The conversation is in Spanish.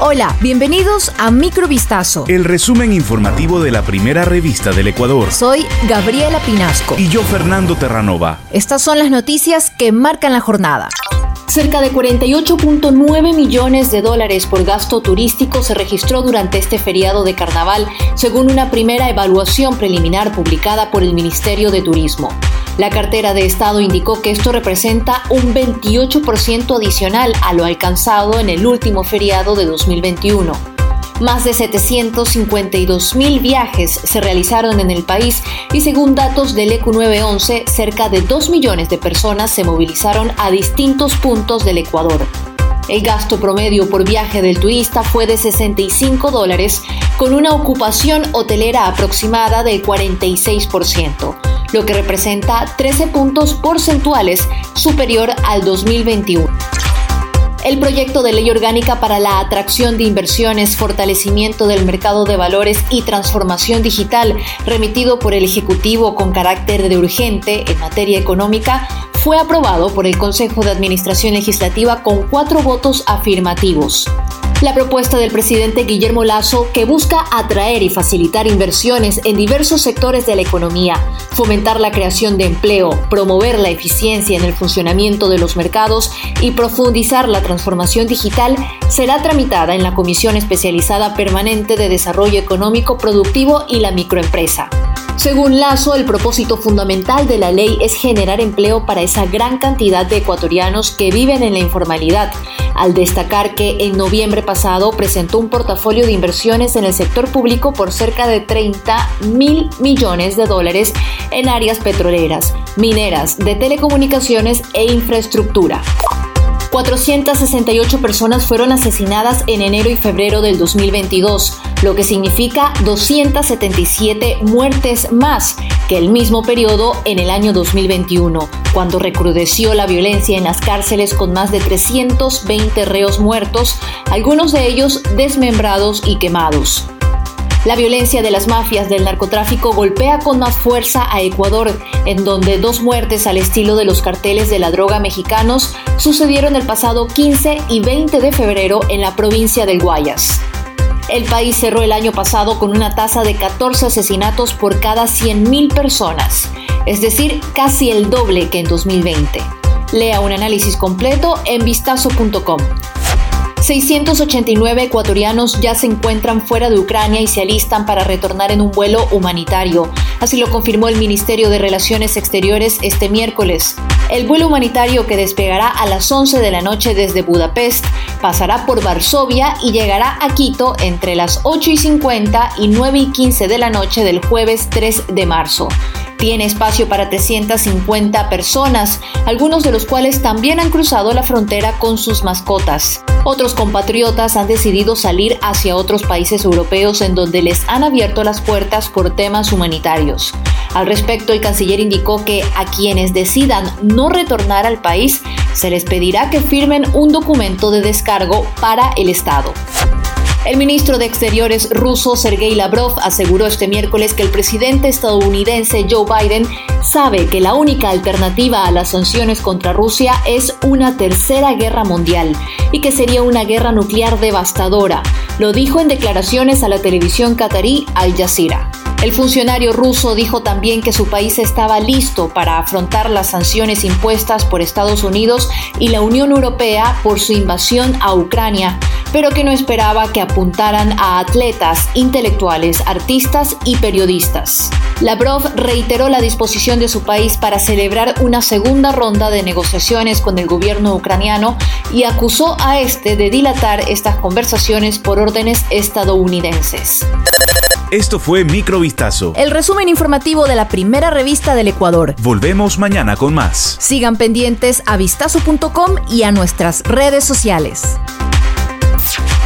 Hola, bienvenidos a Microvistazo. El resumen informativo de la primera revista del Ecuador. Soy Gabriela Pinasco. Y yo, Fernando Terranova. Estas son las noticias que marcan la jornada. Cerca de 48.9 millones de dólares por gasto turístico se registró durante este feriado de carnaval, según una primera evaluación preliminar publicada por el Ministerio de Turismo. La cartera de Estado indicó que esto representa un 28% adicional a lo alcanzado en el último feriado de 2021. Más de 752 mil viajes se realizaron en el país y según datos del ECU 911, cerca de 2 millones de personas se movilizaron a distintos puntos del Ecuador. El gasto promedio por viaje del turista fue de 65 dólares, con una ocupación hotelera aproximada del 46%, lo que representa 13 puntos porcentuales superior al 2021. El proyecto de ley orgánica para la atracción de inversiones, fortalecimiento del mercado de valores y transformación digital, remitido por el Ejecutivo con carácter de urgente en materia económica, fue aprobado por el Consejo de Administración Legislativa con cuatro votos afirmativos. La propuesta del presidente Guillermo Lazo, que busca atraer y facilitar inversiones en diversos sectores de la economía, fomentar la creación de empleo, promover la eficiencia en el funcionamiento de los mercados y profundizar la transformación digital, será tramitada en la Comisión Especializada Permanente de Desarrollo Económico Productivo y la Microempresa. Según Lazo, el propósito fundamental de la ley es generar empleo para esa gran cantidad de ecuatorianos que viven en la informalidad, al destacar que en noviembre pasado presentó un portafolio de inversiones en el sector público por cerca de 30 mil millones de dólares en áreas petroleras, mineras, de telecomunicaciones e infraestructura. 468 personas fueron asesinadas en enero y febrero del 2022, lo que significa 277 muertes más que el mismo periodo en el año 2021, cuando recrudeció la violencia en las cárceles con más de 320 reos muertos, algunos de ellos desmembrados y quemados. La violencia de las mafias del narcotráfico golpea con más fuerza a Ecuador, en donde dos muertes al estilo de los carteles de la droga mexicanos sucedieron el pasado 15 y 20 de febrero en la provincia del Guayas. El país cerró el año pasado con una tasa de 14 asesinatos por cada 100.000 personas, es decir, casi el doble que en 2020. Lea un análisis completo en vistazo.com. 689 ecuatorianos ya se encuentran fuera de Ucrania y se alistan para retornar en un vuelo humanitario. Así lo confirmó el Ministerio de Relaciones Exteriores este miércoles. El vuelo humanitario que despegará a las 11 de la noche desde Budapest pasará por Varsovia y llegará a Quito entre las 8 y 50 y 9 y 15 de la noche del jueves 3 de marzo. Tiene espacio para 350 personas, algunos de los cuales también han cruzado la frontera con sus mascotas. Otros compatriotas han decidido salir hacia otros países europeos en donde les han abierto las puertas por temas humanitarios. Al respecto, el canciller indicó que a quienes decidan no retornar al país se les pedirá que firmen un documento de descargo para el Estado. El ministro de Exteriores ruso Sergei Lavrov aseguró este miércoles que el presidente estadounidense Joe Biden sabe que la única alternativa a las sanciones contra Rusia es una tercera guerra mundial y que sería una guerra nuclear devastadora. Lo dijo en declaraciones a la televisión qatarí Al Jazeera. El funcionario ruso dijo también que su país estaba listo para afrontar las sanciones impuestas por Estados Unidos y la Unión Europea por su invasión a Ucrania, pero que no esperaba que apuntaran a atletas, intelectuales, artistas y periodistas. Lavrov reiteró la disposición de su país para celebrar una segunda ronda de negociaciones con el gobierno ucraniano y acusó a este de dilatar estas conversaciones por órdenes estadounidenses. Esto fue Microvistazo. El resumen informativo de la primera revista del Ecuador. Volvemos mañana con más. Sigan pendientes a vistazo.com y a nuestras redes sociales. Thank you.